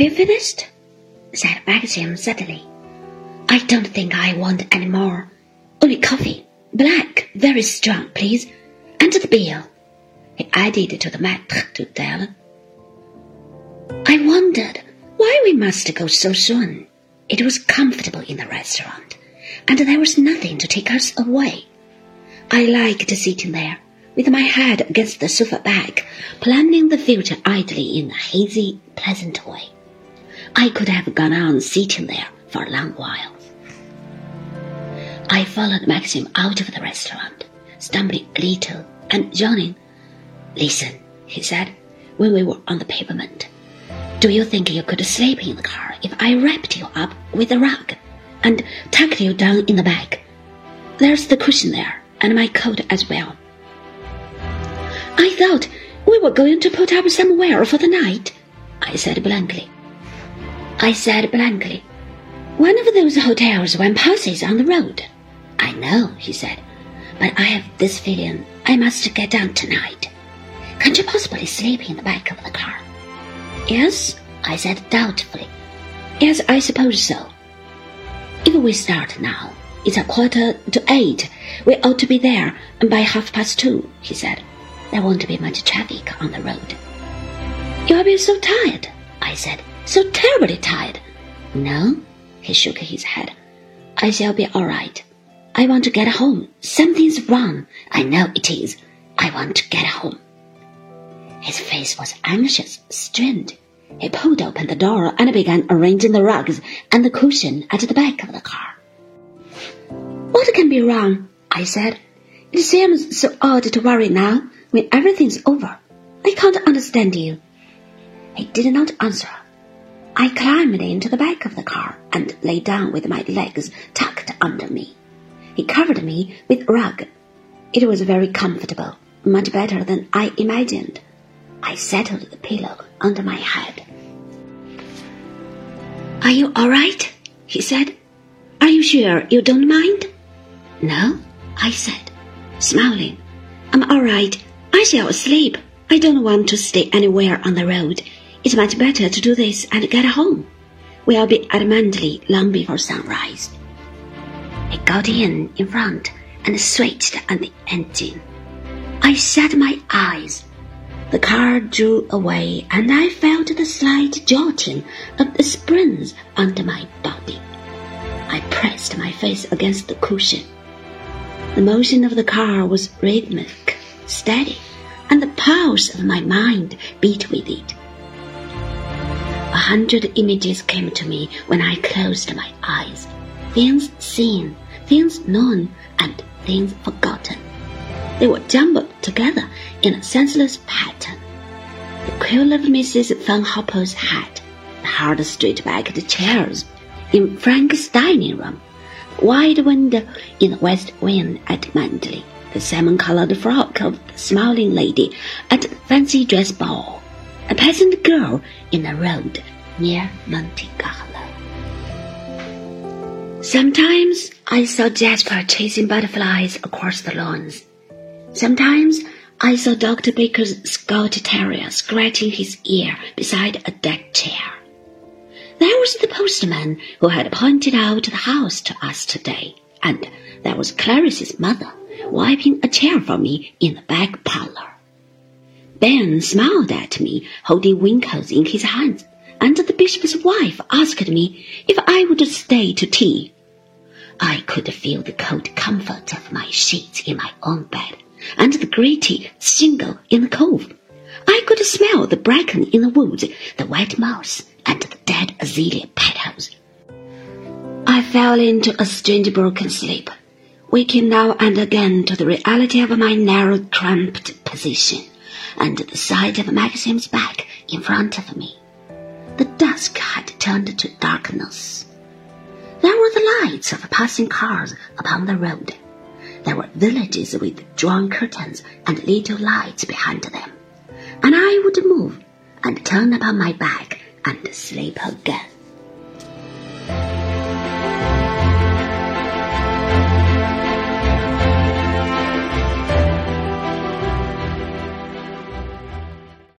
Have you finished? said Maxim suddenly. I don't think I want any more. Only coffee. Black, very strong, please. And the beer. He added to the maître d'hôtel. I wondered why we must go so soon. It was comfortable in the restaurant, and there was nothing to take us away. I liked sitting there, with my head against the sofa back, planning the future idly in a hazy, pleasant way. I could have gone on sitting there for a long while. I followed Maxim out of the restaurant, stumbling a little and yawning. Listen, he said, when we were on the pavement. Do you think you could sleep in the car if I wrapped you up with a rug and tucked you down in the back? There's the cushion there, and my coat as well. I thought we were going to put up somewhere for the night, I said blankly. I said blankly. One of those hotels one passes on the road. I know, he said, but I have this feeling I must get down tonight. Can't you possibly sleep in the back of the car? Yes, I said doubtfully. Yes, I suppose so. If we start now, it's a quarter to eight. We ought to be there by half past two, he said. There won't be much traffic on the road. You'll be so tired, I said. So terribly tired. No, he shook his head. I shall be all right. I want to get home. Something's wrong. I know it is. I want to get home. His face was anxious, strained. He pulled open the door and began arranging the rugs and the cushion at the back of the car. What can be wrong? I said. It seems so odd to worry now when everything's over. I can't understand you. He did not answer. I climbed into the back of the car and lay down with my legs tucked under me. He covered me with a rug. It was very comfortable, much better than I imagined. I settled the pillow under my head. Are you all right? he said. Are you sure you don't mind? No, I said, smiling. I'm all right. I shall sleep. I don't want to stay anywhere on the road. It's much better to do this and get home. We'll be at Manderley long before sunrise. I got in in front and switched on the engine. I shut my eyes. The car drew away and I felt the slight jolting of the springs under my body. I pressed my face against the cushion. The motion of the car was rhythmic, steady, and the pulse of my mind beat with it. Hundred images came to me when I closed my eyes. Things seen, things known, and things forgotten. They were jumbled together in a senseless pattern. The quill of Mrs. Van Hopper's hat, the hard straight-backed chairs in Frank's dining room, the wide window in the west wing at Manderley, the salmon-colored frock of the smiling lady at the fancy dress ball, a peasant girl in the road near Monte Carlo. Sometimes I saw Jasper chasing butterflies across the lawns. Sometimes I saw Dr. Baker's Scotch Terrier scratching his ear beside a deck chair. There was the postman who had pointed out the house to us today, and there was Clarice's mother wiping a chair for me in the back parlor. Ben smiled at me, holding winkles in his hands and the bishop's wife asked me if I would stay to tea. I could feel the cold comfort of my sheets in my own bed and the gritty shingle in the cove. I could smell the bracken in the woods, the white moss, and the dead azalea petals. I fell into a strange broken sleep, waking now and again to the reality of my narrow, cramped position and the sight of Maxim's back in front of me. Turned to darkness. There were the lights of passing cars upon the road. There were villages with drawn curtains and little lights behind them. And I would move and turn upon my back and sleep again.